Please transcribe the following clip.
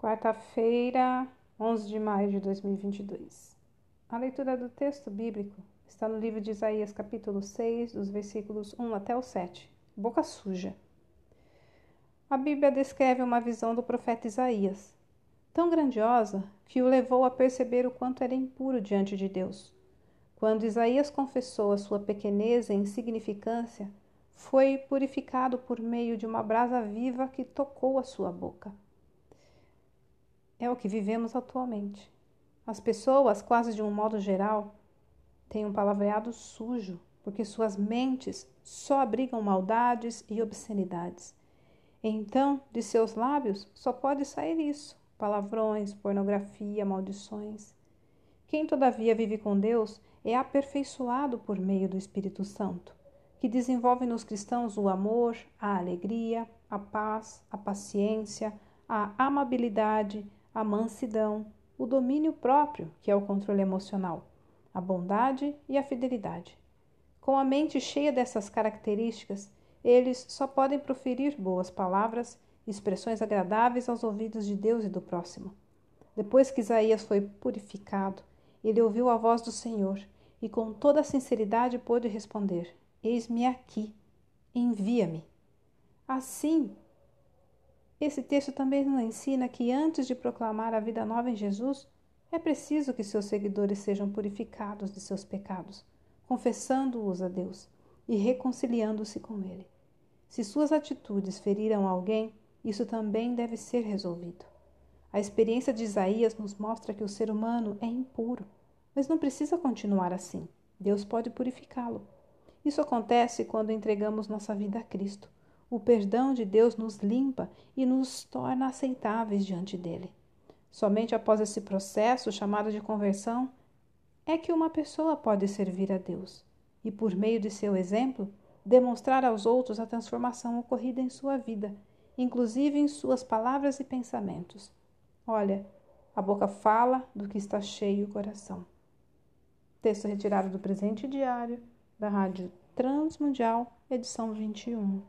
Quarta-feira, 11 de maio de 2022. A leitura do texto bíblico está no livro de Isaías, capítulo 6, dos versículos 1 até o 7. Boca suja. A Bíblia descreve uma visão do profeta Isaías, tão grandiosa que o levou a perceber o quanto era impuro diante de Deus. Quando Isaías confessou a sua pequenez e insignificância, foi purificado por meio de uma brasa viva que tocou a sua boca é o que vivemos atualmente. As pessoas, quase de um modo geral, têm um palavreado sujo, porque suas mentes só abrigam maldades e obscenidades. Então, de seus lábios só pode sair isso: palavrões, pornografia, maldições. Quem, todavia, vive com Deus é aperfeiçoado por meio do Espírito Santo, que desenvolve nos cristãos o amor, a alegria, a paz, a paciência, a amabilidade, a mansidão, o domínio próprio, que é o controle emocional, a bondade e a fidelidade. Com a mente cheia dessas características, eles só podem proferir boas palavras, expressões agradáveis aos ouvidos de Deus e do próximo. Depois que Isaías foi purificado, ele ouviu a voz do Senhor e com toda a sinceridade pôde responder: Eis-me aqui, envia-me. Assim, esse texto também nos ensina que antes de proclamar a vida nova em Jesus, é preciso que seus seguidores sejam purificados de seus pecados, confessando-os a Deus e reconciliando-se com Ele. Se suas atitudes feriram alguém, isso também deve ser resolvido. A experiência de Isaías nos mostra que o ser humano é impuro, mas não precisa continuar assim. Deus pode purificá-lo. Isso acontece quando entregamos nossa vida a Cristo o perdão de Deus nos limpa e nos torna aceitáveis diante dele. Somente após esse processo chamado de conversão é que uma pessoa pode servir a Deus e, por meio de seu exemplo, demonstrar aos outros a transformação ocorrida em sua vida, inclusive em suas palavras e pensamentos. Olha, a boca fala do que está cheio o coração. Texto retirado do presente diário da Rádio Transmundial, edição 21.